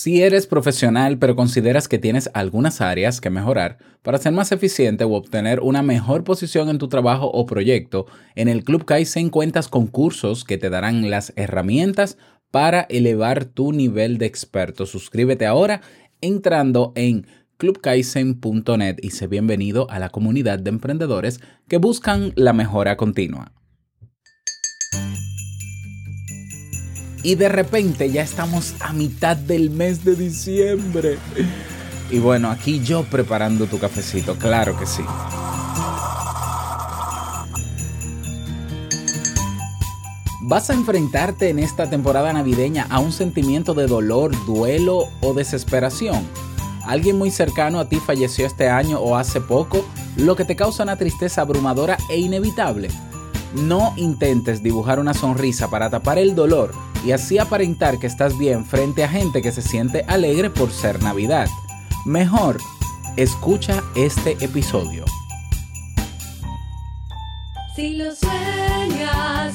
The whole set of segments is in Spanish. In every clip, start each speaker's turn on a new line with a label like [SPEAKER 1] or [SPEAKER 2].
[SPEAKER 1] Si eres profesional pero consideras que tienes algunas áreas que mejorar para ser más eficiente o obtener una mejor posición en tu trabajo o proyecto, en el Club Kaizen cuentas con cursos que te darán las herramientas para elevar tu nivel de experto. Suscríbete ahora entrando en clubkaizen.net y sé bienvenido a la comunidad de emprendedores que buscan la mejora continua. Y de repente ya estamos a mitad del mes de diciembre. Y bueno, aquí yo preparando tu cafecito, claro que sí. ¿Vas a enfrentarte en esta temporada navideña a un sentimiento de dolor, duelo o desesperación? ¿Alguien muy cercano a ti falleció este año o hace poco? Lo que te causa una tristeza abrumadora e inevitable. No intentes dibujar una sonrisa para tapar el dolor y así aparentar que estás bien frente a gente que se siente alegre por ser Navidad. Mejor, escucha este episodio.
[SPEAKER 2] Si lo sueñas,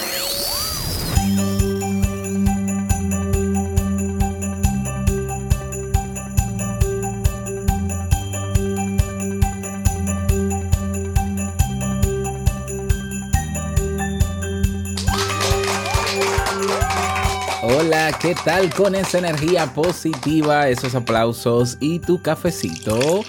[SPEAKER 1] ¿Qué tal con esa energía positiva, esos aplausos y tu cafecito?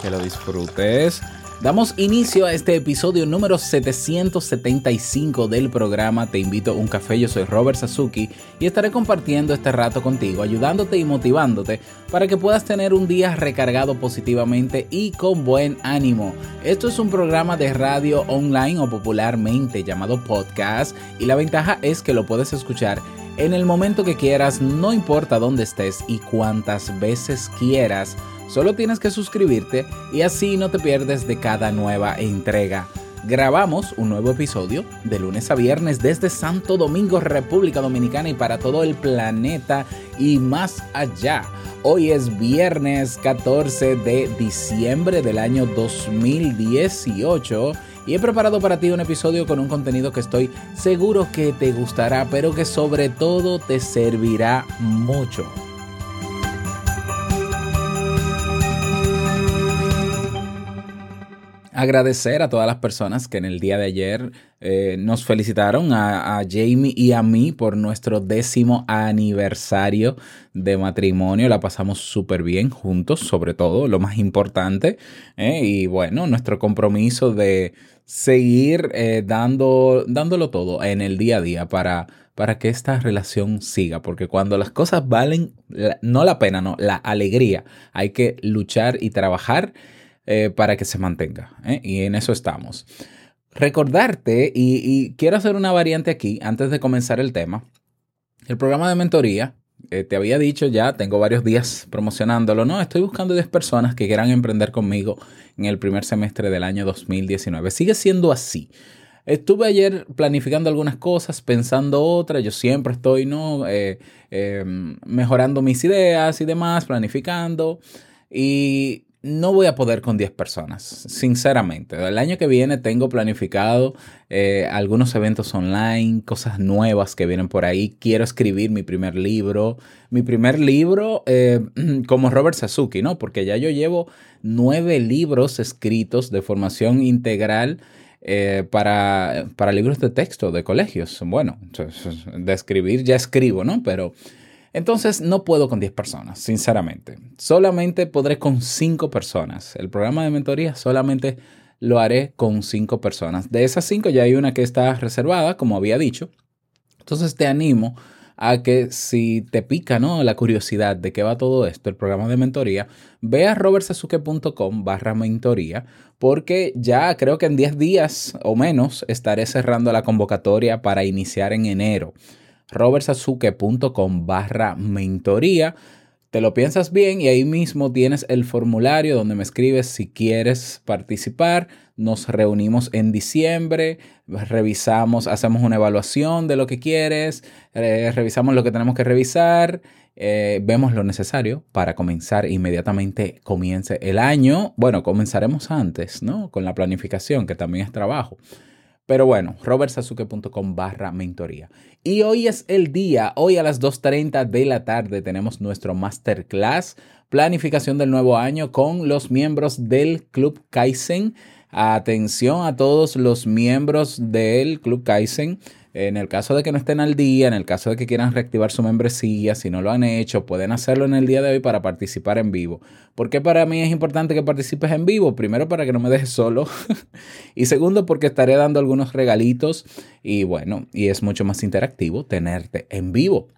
[SPEAKER 1] Que lo disfrutes. Damos inicio a este episodio número 775 del programa Te invito a un café, yo soy Robert Sasuki y estaré compartiendo este rato contigo, ayudándote y motivándote para que puedas tener un día recargado positivamente y con buen ánimo. Esto es un programa de radio online o popularmente llamado podcast y la ventaja es que lo puedes escuchar en el momento que quieras, no importa dónde estés y cuántas veces quieras. Solo tienes que suscribirte y así no te pierdes de cada nueva entrega. Grabamos un nuevo episodio de lunes a viernes desde Santo Domingo, República Dominicana y para todo el planeta y más allá. Hoy es viernes 14 de diciembre del año 2018 y he preparado para ti un episodio con un contenido que estoy seguro que te gustará, pero que sobre todo te servirá mucho. agradecer a todas las personas que en el día de ayer eh, nos felicitaron a, Jamie y a mí por nuestro décimo aniversario de matrimonio. La pasamos súper bien juntos, sobre todo, lo más importante. Eh, y bueno, nuestro compromiso de seguir eh, dando, dándolo todo en el día a día para, para que esta relación siga. Porque cuando las cosas valen, no la pena, no, la alegría, hay que luchar y trabajar eh, para que se mantenga. ¿eh? Y en eso estamos. Recordarte, y, y, quiero hacer una variante aquí antes de comenzar el tema. El programa de mentoría, eh, te había dicho ya, tengo varios días promocionándolo, ¿no? Estoy buscando 10 personas que quieran emprender conmigo en el primer semestre del año 2019. Sigue siendo así. Estuve ayer planificando algunas cosas, pensando otras. Yo siempre estoy, ¿no? Eh, eh, mejorando mis ideas y demás, planificando. Y no voy a poder con 10 personas, sinceramente. El año que viene tengo planificado eh, algunos eventos online, cosas nuevas que vienen por ahí. Quiero escribir mi primer libro. Mi primer libro eh, como Robert Sasuki, ¿no? Porque ya yo llevo nueve libros escritos de formación integral. Eh, para, para libros de texto de colegios. Bueno, de escribir ya escribo, ¿no? Pero entonces no puedo con 10 personas, sinceramente. Solamente podré con 5 personas. El programa de mentoría solamente lo haré con 5 personas. De esas 5 ya hay una que está reservada, como había dicho. Entonces te animo a que si te pica ¿no? la curiosidad de qué va todo esto, el programa de mentoría, ve a robertsasuke.com barra mentoría porque ya creo que en 10 días o menos estaré cerrando la convocatoria para iniciar en enero. robertsasuke.com barra mentoría. Te lo piensas bien y ahí mismo tienes el formulario donde me escribes si quieres participar. Nos reunimos en diciembre, revisamos, hacemos una evaluación de lo que quieres, eh, revisamos lo que tenemos que revisar, eh, vemos lo necesario para comenzar inmediatamente comience el año. Bueno, comenzaremos antes, ¿no? Con la planificación, que también es trabajo. Pero bueno, robertsasuke.com barra mentoría. Y hoy es el día, hoy a las 2.30 de la tarde tenemos nuestro masterclass, planificación del nuevo año con los miembros del Club Kaizen. Atención a todos los miembros del Club Kaizen. En el caso de que no estén al día, en el caso de que quieran reactivar su membresía, si no lo han hecho, pueden hacerlo en el día de hoy para participar en vivo. ¿Por qué para mí es importante que participes en vivo? Primero, para que no me dejes solo. y segundo, porque estaré dando algunos regalitos. Y bueno, y es mucho más interactivo tenerte en vivo.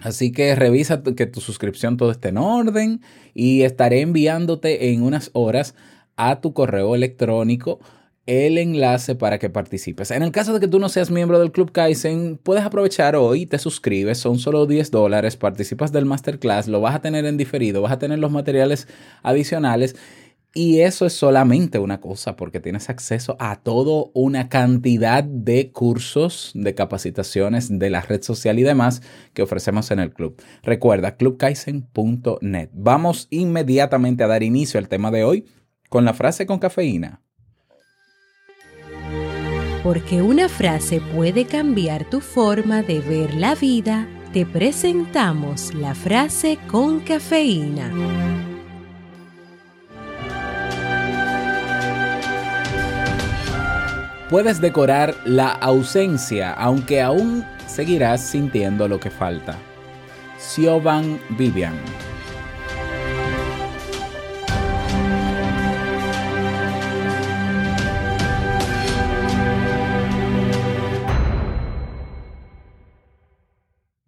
[SPEAKER 1] Así que revisa que tu suscripción todo esté en orden y estaré enviándote en unas horas a tu correo electrónico el enlace para que participes. En el caso de que tú no seas miembro del Club Kaizen, puedes aprovechar hoy, te suscribes, son solo 10 dólares, participas del masterclass, lo vas a tener en diferido, vas a tener los materiales adicionales. Y eso es solamente una cosa, porque tienes acceso a toda una cantidad de cursos, de capacitaciones de la red social y demás que ofrecemos en el club. Recuerda, clubkaizen.net. Vamos inmediatamente a dar inicio al tema de hoy con la frase con cafeína.
[SPEAKER 3] Porque una frase puede cambiar tu forma de ver la vida, te presentamos la frase con cafeína.
[SPEAKER 1] Puedes decorar la ausencia, aunque aún seguirás sintiendo lo que falta. Siobhan Vivian.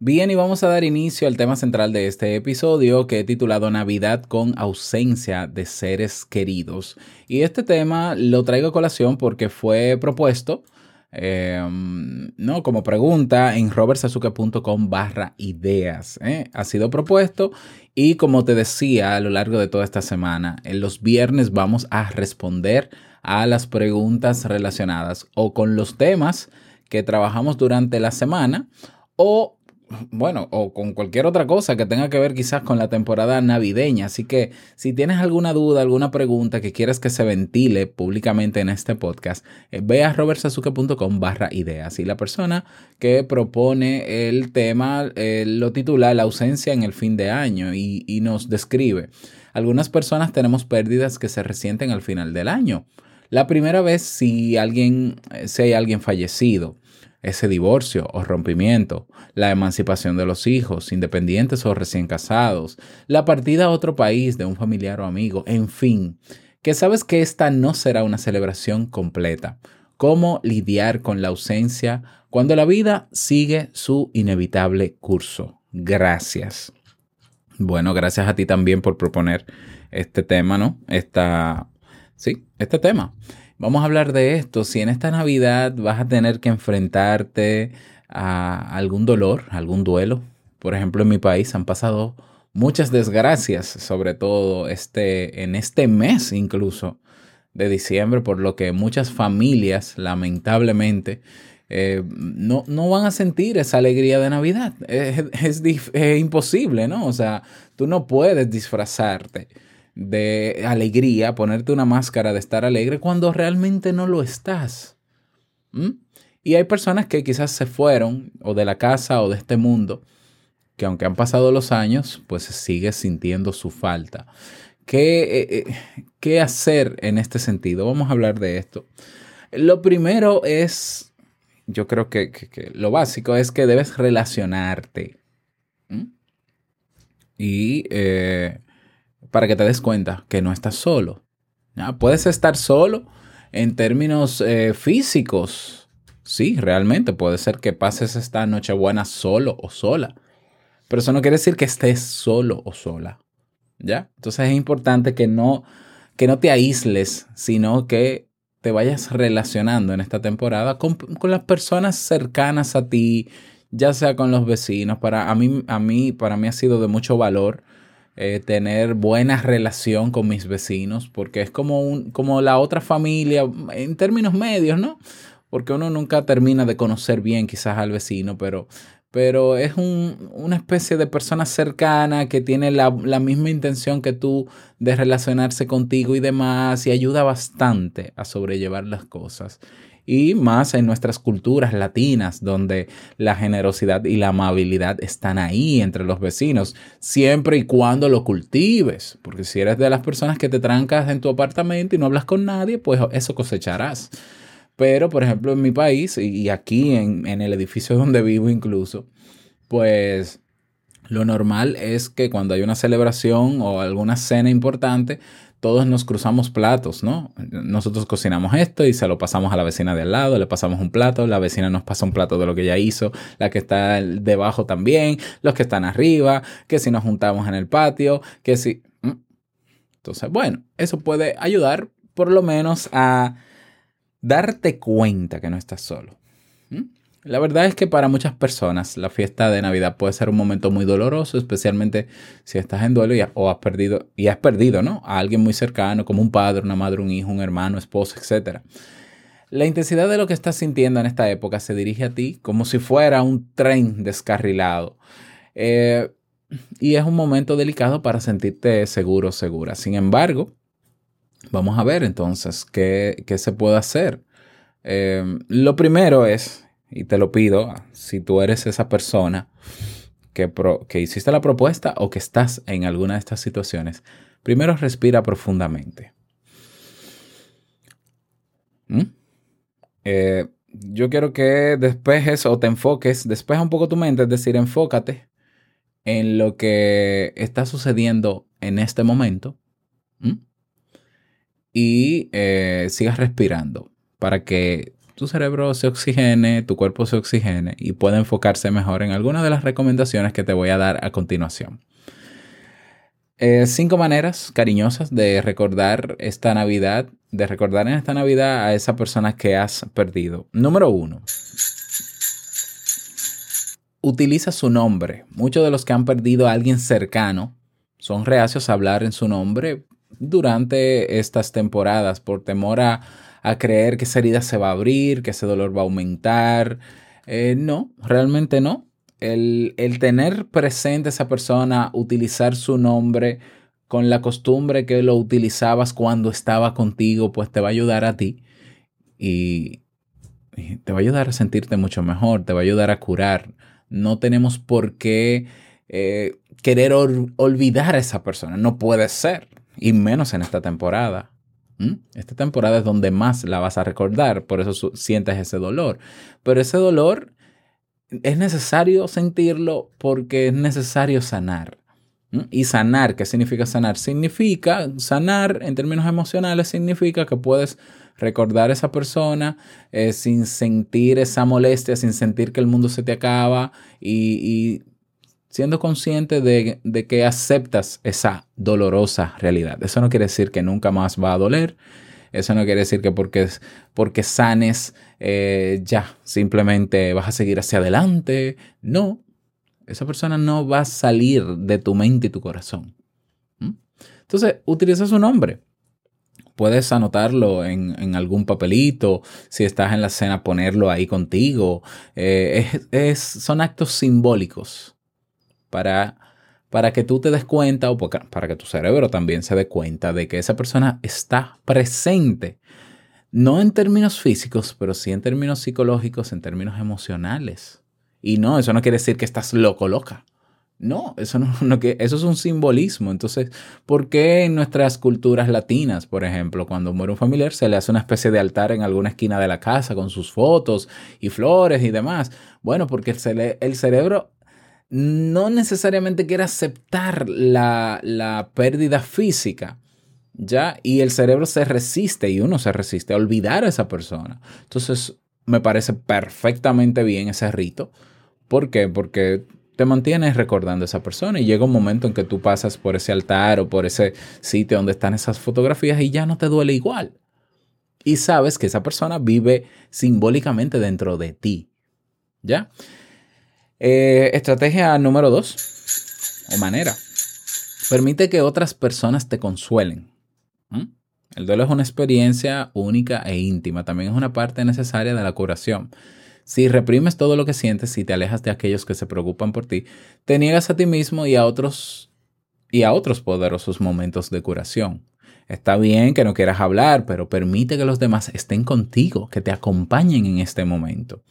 [SPEAKER 1] Bien, y vamos a dar inicio al tema central de este episodio que he titulado Navidad con ausencia de seres queridos. Y este tema lo traigo a colación porque fue propuesto eh, no, como pregunta en robertsazuke.com barra ideas. ¿eh? Ha sido propuesto y como te decía a lo largo de toda esta semana, en los viernes vamos a responder a las preguntas relacionadas o con los temas que trabajamos durante la semana o bueno, o con cualquier otra cosa que tenga que ver quizás con la temporada navideña. Así que si tienes alguna duda, alguna pregunta que quieras que se ventile públicamente en este podcast, eh, ve a robertsazuke.com barra ideas. Y la persona que propone el tema eh, lo titula La ausencia en el fin de año y, y nos describe. Algunas personas tenemos pérdidas que se resienten al final del año. La primera vez si alguien, eh, si hay alguien fallecido ese divorcio o rompimiento, la emancipación de los hijos, independientes o recién casados, la partida a otro país de un familiar o amigo, en fin, que sabes que esta no será una celebración completa. ¿Cómo lidiar con la ausencia cuando la vida sigue su inevitable curso? Gracias. Bueno, gracias a ti también por proponer este tema, ¿no? Esta, sí, este tema. Vamos a hablar de esto. Si en esta Navidad vas a tener que enfrentarte a algún dolor, algún duelo. Por ejemplo, en mi país han pasado muchas desgracias, sobre todo este, en este mes incluso de diciembre, por lo que muchas familias, lamentablemente, eh, no, no, van a sentir esa alegría de Navidad. Es, es, es, imposible, ¿no? O sea, tú no puedes disfrazarte de alegría, ponerte una máscara de estar alegre cuando realmente no lo estás. ¿Mm? Y hay personas que quizás se fueron o de la casa o de este mundo, que aunque han pasado los años, pues sigue sintiendo su falta. ¿Qué, eh, eh, ¿Qué hacer en este sentido? Vamos a hablar de esto. Lo primero es, yo creo que, lo básico es que debes relacionarte. Y eh, para que te des cuenta que no estás solo. ¿ya? Puedes estar solo en términos eh, físicos. Sí, realmente puede ser que pases esta Nochebuena solo o sola. Pero eso no quiere decir que estés solo o sola. ¿Ya? Entonces es importante que no, que no te aísles, sino que te vayas relacionando en esta temporada con, con las personas cercanas a ti, ya sea con los vecinos. Para a mí, a mí, para mí ha sido de mucho valor eh, tener buena relación con mis vecinos, porque es como, un, como la otra familia en términos medios, ¿no? Porque uno nunca termina de conocer bien quizás al vecino, pero, pero es un- una especie de persona cercana que tiene la, la misma intención que tú de relacionarse contigo y demás, y ayuda bastante a sobrellevar las cosas. Y más en nuestras culturas latinas, donde la generosidad y la amabilidad están ahí entre los vecinos, siempre y cuando lo cultives, porque si eres de las personas que te trancas en tu apartamento y no hablas con nadie, pues eso cosecharás. Pero, por ejemplo, en mi país y aquí en, en el edificio donde vivo incluso, pues lo normal es que cuando hay una celebración o alguna cena importante, todos nos cruzamos platos, ¿no? Nosotros cocinamos esto y se lo pasamos a la vecina de al lado, le pasamos un plato, la vecina nos pasa un plato de lo que ella hizo, la que está debajo también, los que están arriba, que si nos juntamos en el patio, que si... ¿Mm? Entonces, bueno, eso puede ayudar por lo menos a darte cuenta que no estás solo. La verdad es que para muchas personas la fiesta de Navidad puede ser un momento muy doloroso, especialmente si estás en duelo y, o has perdido, y has perdido ¿no? a alguien muy cercano, como un padre, una madre, un hijo, un hermano, esposo, etc. La intensidad de lo que estás sintiendo en esta época se dirige a ti como si fuera un tren descarrilado. Eh, y es un momento delicado para sentirte seguro, segura. Sin embargo, vamos a ver entonces qué, qué se puede hacer. Eh, lo primero es, y te lo pido, si tú eres esa persona que, pro- que hiciste la propuesta o que estás en alguna de estas situaciones, primero respira profundamente. ¿Mm? Eh, yo quiero que despejes o te enfoques, despeja un poco tu mente, es decir, enfócate en lo que está sucediendo en este momento y eh, sigas respirando para que tu cerebro se oxigene, tu cuerpo se oxigene y pueda enfocarse mejor en algunas de las recomendaciones que te voy a dar a continuación. Eh, cinco maneras cariñosas de recordar esta Navidad, de recordar en esta Navidad a esa persona que has perdido. Número uno. Utiliza su nombre. Muchos de los que han perdido a alguien cercano son reacios a hablar en su nombre durante estas temporadas por temor a, a creer que esa herida se va a abrir, que ese dolor va a aumentar. Eh, no, realmente no. El, el tener presente a esa persona, utilizar su nombre con la costumbre que lo utilizabas cuando estaba contigo, pues te va a ayudar a ti y, te va a ayudar a sentirte mucho mejor, te va a ayudar a curar. No tenemos por qué eh, querer ol- olvidar a esa persona, no puede ser, y menos en esta temporada. Esta temporada es donde más la vas a recordar, por eso sientes ese dolor. Pero ese dolor es necesario sentirlo porque es necesario sanar. Y sanar, ¿qué significa sanar? Significa, sanar en términos emocionales significa que puedes recordar a esa persona eh, sin sentir esa molestia, sin sentir que el mundo se te acaba y siendo consciente de, de que aceptas esa dolorosa realidad. Eso no quiere decir que nunca más va a doler. Eso no quiere decir que porque, porque sanes eh, ya simplemente vas a seguir hacia adelante. No, esa persona no va a salir de tu mente y tu corazón. ¿Mm? Entonces, utiliza su nombre. Puedes anotarlo en, en algún papelito, si estás en la cena, ponerlo ahí contigo. Eh, es- son actos simbólicos para, para que tú te des cuenta o para que tu cerebro también se dé cuenta de que esa persona está presente. No en términos físicos, pero sí en términos psicológicos, en términos emocionales. Y no, eso no quiere decir que estás loco, loca. No, eso, no que, eso es un simbolismo. Entonces, ¿por qué en nuestras culturas latinas, por ejemplo, cuando muere un familiar, se le hace una especie de altar en alguna esquina de la casa con sus fotos y flores y demás? Bueno, porque el, cere- el cerebro no necesariamente quiere aceptar la, la pérdida física, ¿ya? Y el cerebro se resiste y uno se resiste a olvidar a esa persona. Entonces, me parece perfectamente bien ese rito. ¿Por qué? Porque te mantienes recordando a esa persona y llega un momento en que tú pasas por ese altar o por ese sitio donde están esas fotografías y ya no te duele igual. Y sabes que esa persona vive simbólicamente dentro de ti. ¿Ya? Eh, estrategia número dos, o manera. Permite que otras personas te consuelen. El duelo es una experiencia única e íntima. También es una parte necesaria de la curación. Si reprimes todo lo que sientes y te alejas de aquellos que se preocupan por ti, te niegas a ti mismo y a otros y a otros poderosos momentos de curación. Está bien que no quieras hablar, pero permite que los demás estén contigo, que te acompañen en este momento.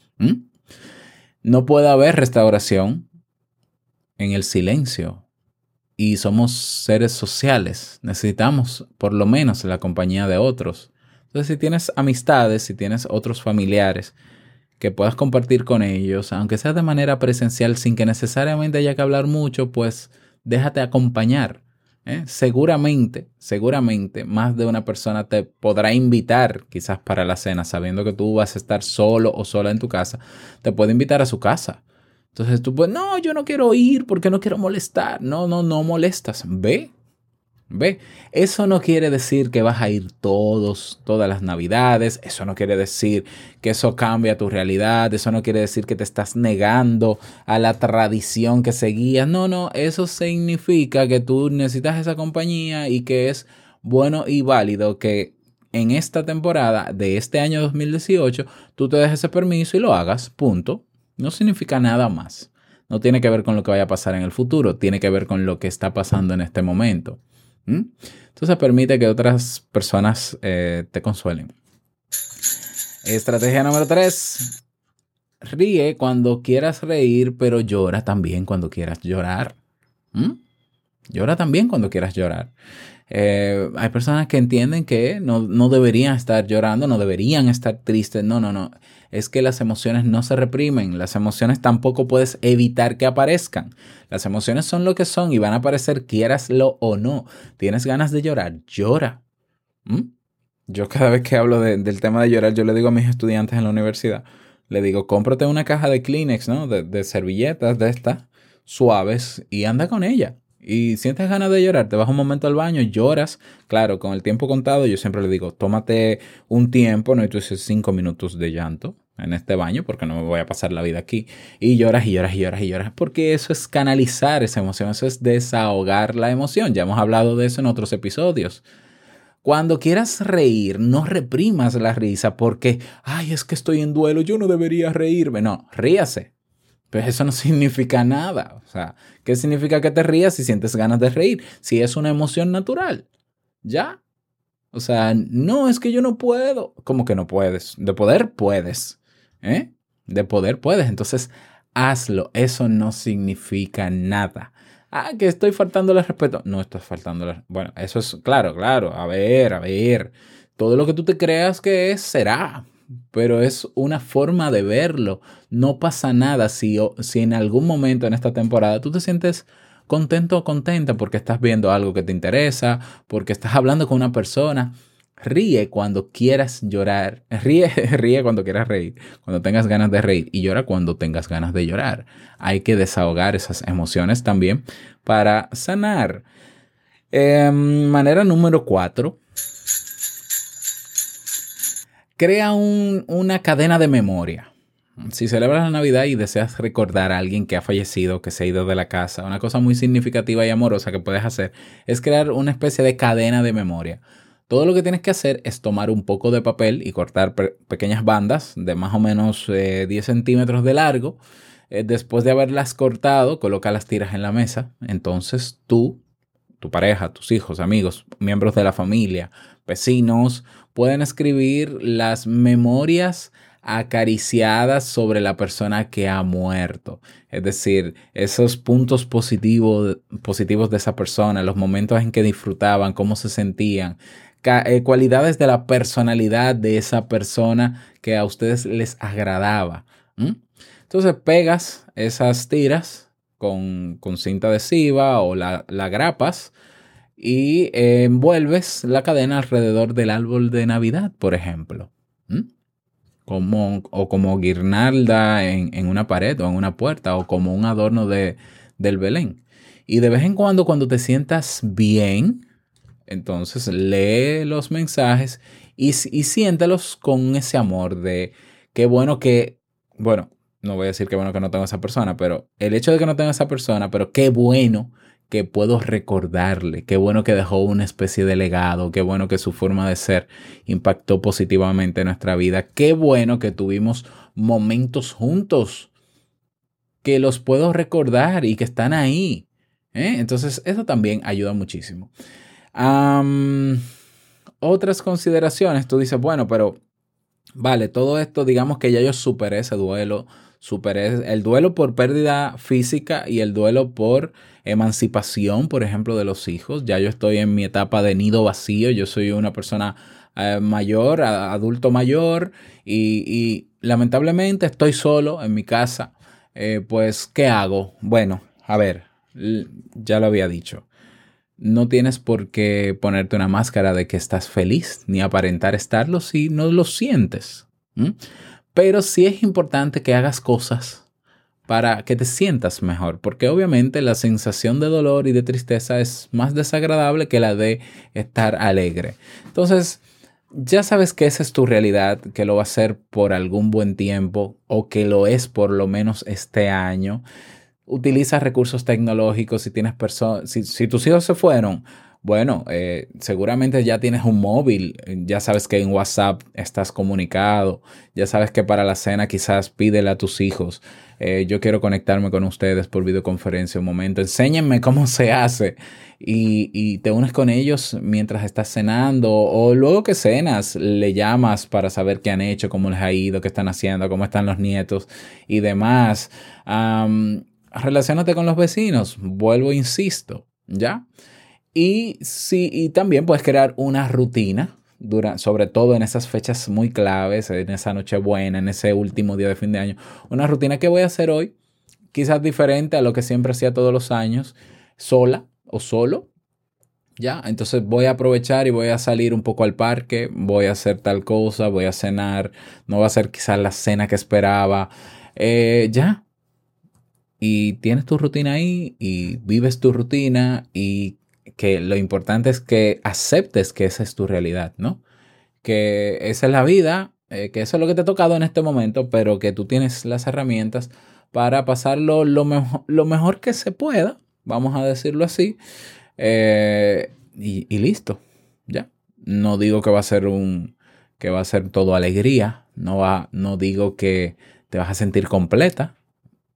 [SPEAKER 1] No puede haber restauración en el silencio. Y somos seres sociales. Necesitamos por lo menos la compañía de otros. Entonces, si tienes amistades, si tienes otros familiares que puedas compartir con ellos, aunque sea de manera presencial, sin que necesariamente haya que hablar mucho, pues déjate acompañar. ¿Eh? Seguramente, seguramente más de una persona te podrá invitar quizás para la cena, sabiendo que tú vas a estar solo o sola en tu casa, te puede invitar a su casa. Entonces tú pues, no, yo no quiero ir porque no quiero molestar. No, no, no molestas. Ve, ve. Eso no quiere decir que vas a ir todos, todas las navidades. Eso no quiere decir que eso cambia tu realidad. Eso no quiere decir que te estás negando a la tradición que seguías. No, no, eso significa que tú necesitas esa compañía y que es bueno y válido que en esta temporada de este año 2018 tú te des ese permiso y lo hagas, punto. No significa nada más. No tiene que ver con lo que vaya a pasar en el futuro, tiene que ver con lo que está pasando en este momento. ¿Mm? Entonces permite que otras personas eh, te consuelen. Estrategia número 3. Ríe cuando quieras reír, pero llora también cuando quieras llorar. ¿Mm? Llora también cuando quieras llorar. Eh, hay personas que entienden que no, no deberían estar llorando, no deberían estar tristes. No, no, no. Es que las emociones no se reprimen. Las emociones tampoco puedes evitar que aparezcan. Las emociones son lo que son y van a aparecer quieraslo o no. ¿Tienes ganas de llorar? Llora. ¿Mm? Yo cada vez que hablo de- del tema de llorar, yo le digo a mis estudiantes en la universidad, le digo, cómprate una caja de Kleenex, ¿no? De, de servilletas de estas suaves y anda con ella. Y sientes ganas de llorar, te vas un momento al baño, lloras. Claro, con el tiempo contado, yo siempre le digo, tómate un tiempo, no y tú dices cinco minutos de llanto en este baño, porque no me voy a pasar la vida aquí. Y lloras y lloras y lloras y lloras, porque eso es canalizar esa emoción, eso es desahogar la emoción. Ya hemos hablado de eso en otros episodios. Cuando quieras reír, no reprimas la risa porque, ay, es que estoy en duelo, yo no debería reírme. No, ríase. Pero eso no significa nada. O sea, ¿qué significa que te rías si sientes ganas de reír? Si es una emoción natural. ¿Ya? O sea, no, es que yo no puedo. ¿Cómo que no puedes? De poder puedes. ¿Eh? De poder puedes. Entonces, hazlo. Eso no significa nada. Ah, que estoy faltando el respeto. No estás faltando el Bueno, eso es claro, claro. A ver, a ver. Todo lo que tú te creas que es, será. Pero es una forma de verlo. No pasa nada si, si en algún momento en esta temporada tú te sientes contento o contenta porque estás viendo algo que te interesa, porque estás hablando con una persona. Ríe cuando quieras llorar. Ríe, ríe cuando quieras reír. Cuando tengas ganas de reír. Y llora cuando tengas ganas de llorar. Hay que desahogar esas emociones también para sanar. Eh, manera número cuatro. Crea un- una cadena de memoria. Si celebras la Navidad y deseas recordar a alguien que ha fallecido, que se ha ido de la casa, una cosa muy significativa y amorosa que puedes hacer es crear una especie de cadena de memoria. Todo lo que tienes que hacer es tomar un poco de papel y cortar pe- pequeñas bandas de más o menos eh, 10 centímetros de largo. Eh, después de haberlas cortado, coloca las tiras en la mesa. Entonces tú, tu pareja, tus hijos, amigos, miembros de la familia, vecinos, pueden escribir las memorias acariciadas sobre la persona que ha muerto. Es decir, esos puntos positivos, positivos de esa persona, los momentos en que disfrutaban, cómo se sentían, eh, cualidades de la personalidad de esa persona que a ustedes les agradaba. Entonces pegas esas tiras con, con cinta adhesiva o la, la grapas y envuelves la cadena alrededor del árbol de Navidad, por ejemplo. como, o como guirnalda en, en una pared o en una puerta o como un adorno de, del Belén. Y de vez en cuando, cuando te sientas bien, entonces lee los mensajes y, y siéntelos con ese amor de qué bueno que, bueno, no voy a decir qué bueno que no tengo esa persona, pero el hecho de que no tenga esa persona, pero qué bueno que puedo recordarle, qué bueno que dejó una especie de legado, qué bueno que su forma de ser impactó positivamente en nuestra vida, qué bueno que tuvimos momentos juntos, que los puedo recordar y que están ahí. ¿eh? Entonces, eso también ayuda muchísimo. Otras consideraciones, tú dices, bueno, pero vale, todo esto, digamos que ya yo superé ese duelo, el duelo por pérdida física y el duelo por emancipación, por ejemplo, de los hijos. Ya yo estoy en mi etapa de nido vacío, yo soy una persona eh, mayor, adulto mayor, y, lamentablemente estoy solo en mi casa. Eh, pues, ¿qué hago? Bueno, a ver, ya lo había dicho. No tienes por qué ponerte una máscara de que estás feliz, ni aparentar estarlo si no lo sientes. Pero sí es importante que hagas cosas para que te sientas mejor, porque obviamente la sensación de dolor y de tristeza es más desagradable que la de estar alegre. Entonces, ya sabes que esa es tu realidad, que lo va a ser por algún buen tiempo o que lo es por lo menos este año. Utiliza recursos tecnológicos si tienes personas, si, si tus hijos se fueron, bueno, eh, seguramente ya tienes un móvil, ya sabes que en WhatsApp estás comunicado, ya sabes que para la cena quizás pídele a tus hijos, eh, yo quiero conectarme con ustedes por videoconferencia un momento, enséñenme cómo se hace y, y te unes con ellos mientras estás cenando o luego que cenas, le llamas para saber qué han hecho, cómo les ha ido, qué están haciendo, cómo están los nietos y demás. Am, relaciónate con los vecinos, vuelvo, insisto, ¿ya? Y, sí, y también puedes crear una rutina, dura- sobre todo en esas fechas muy claves, en esa noche buena, en ese último día de fin de año. Una rutina que voy a hacer hoy, quizás diferente a lo que siempre hacía todos los años, sola o solo. Ya, entonces voy a aprovechar y voy a salir un poco al parque, voy a hacer tal cosa, voy a cenar, no va a ser quizás la cena que esperaba. Eh, ya, y tienes tu rutina ahí y vives tu rutina y que lo importante es que aceptes que esa es tu realidad, ¿no? Que esa es la vida, eh, que eso es lo que te ha tocado en este momento, pero que tú tienes las herramientas para pasarlo lo, lo mejor que se pueda, vamos a decirlo así, eh, y, y listo, ya. No digo que va a ser un, que va a ser todo alegría, no va, no digo que te vas a sentir completa,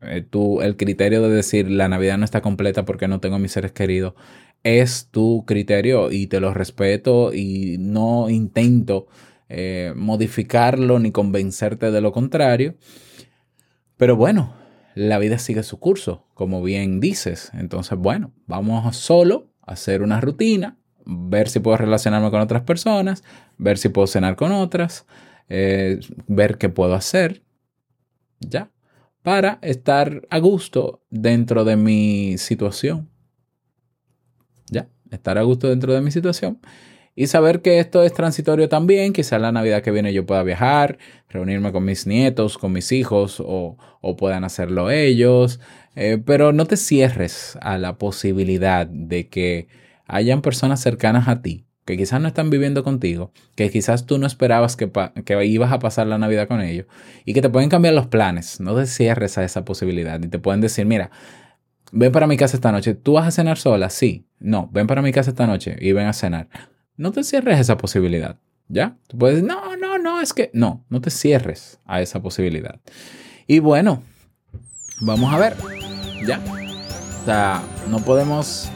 [SPEAKER 1] eh, tú, el criterio de decir la Navidad no está completa porque no tengo a mis seres queridos es tu criterio y te lo respeto y no intento eh, modificarlo ni convencerte de lo contrario. Pero bueno, la vida sigue su curso, como bien dices. Entonces, bueno, vamos solo a hacer una rutina, ver si puedo relacionarme con otras personas, ver si puedo cenar con otras, eh, ver qué puedo hacer. Ya para estar a gusto dentro de mi situación. Estar a gusto dentro de mi situación. Y saber que esto es transitorio también. Quizás la Navidad que viene yo pueda viajar, reunirme con mis nietos, con mis hijos, o, o puedan hacerlo ellos. Eh, pero no te cierres a la posibilidad de que hayan personas cercanas a ti que quizás no están viviendo contigo, que quizás tú no esperabas que, que ibas a pasar la Navidad con ellos y que te pueden cambiar los planes. No te cierres a esa posibilidad y te pueden decir, mira, ven para mi casa esta noche. ¿Tú vas a cenar sola? Sí. No, ven para mi casa esta noche y ven a cenar. No te cierres a esa posibilidad. ¿Ya? Tú puedes decir, no, no, no, es que no, no te cierres a esa posibilidad. Y bueno, vamos a ver. ¿Ya? O sea, no podemos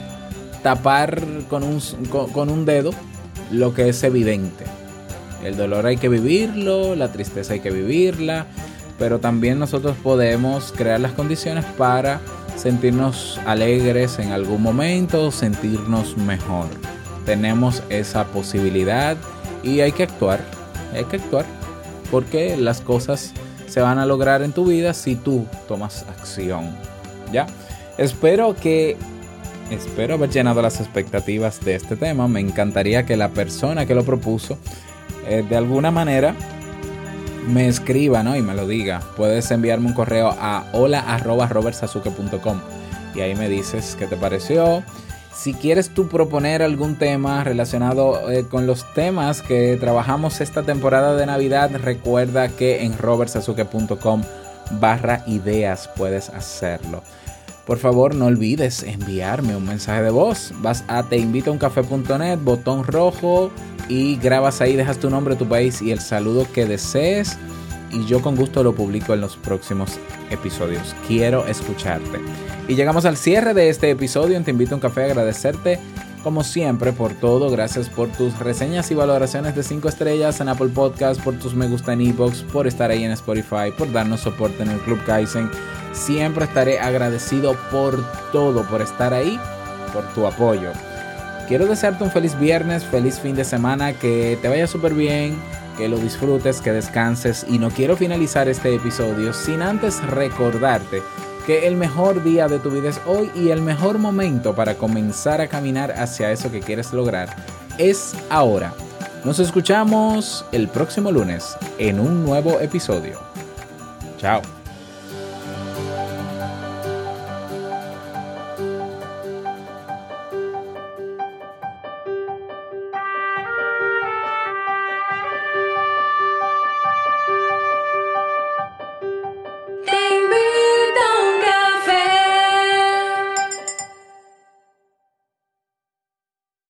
[SPEAKER 1] tapar con un, con, con un dedo lo que es evidente. El dolor hay que vivirlo, la tristeza hay que vivirla, pero también nosotros podemos crear las condiciones para sentirnos alegres en algún momento, sentirnos mejor. Tenemos esa posibilidad y hay que actuar, hay que actuar, porque las cosas se van a lograr en tu vida si tú tomas acción. ¿Ya? Espero que Espero haber llenado las expectativas de este tema. Me encantaría que la persona que lo propuso, eh, de alguna manera, me escriba ¿no? y me lo diga. Puedes enviarme un correo a hola.robertsazuke.com y ahí me dices qué te pareció. Si quieres tú proponer algún tema relacionado eh, con los temas que trabajamos esta temporada de Navidad, recuerda que en robertsazuke.com barra ideas puedes hacerlo. Por favor, no olvides enviarme un mensaje de voz. Vas a teinvitouncafe.net, botón rojo y grabas ahí, dejas tu nombre, tu país y el saludo que desees. Y yo con gusto lo publico en los próximos episodios. Quiero escucharte. Y llegamos al cierre de este episodio. Te invito a un café a agradecerte como siempre por todo. Gracias por tus reseñas y valoraciones de 5 estrellas en Apple Podcast, por tus me gusta en iBox, por estar ahí en Spotify, por darnos soporte en el Club Kaizen. Siempre estaré agradecido por todo, por estar ahí, por tu apoyo. Quiero desearte un feliz viernes, feliz fin de semana, que te vaya súper bien, que lo disfrutes, que descanses y no quiero finalizar este episodio sin antes recordarte que el mejor día de tu vida es hoy y el mejor momento para comenzar a caminar hacia eso que quieres lograr es ahora. Nos escuchamos el próximo lunes en un nuevo episodio. Chao.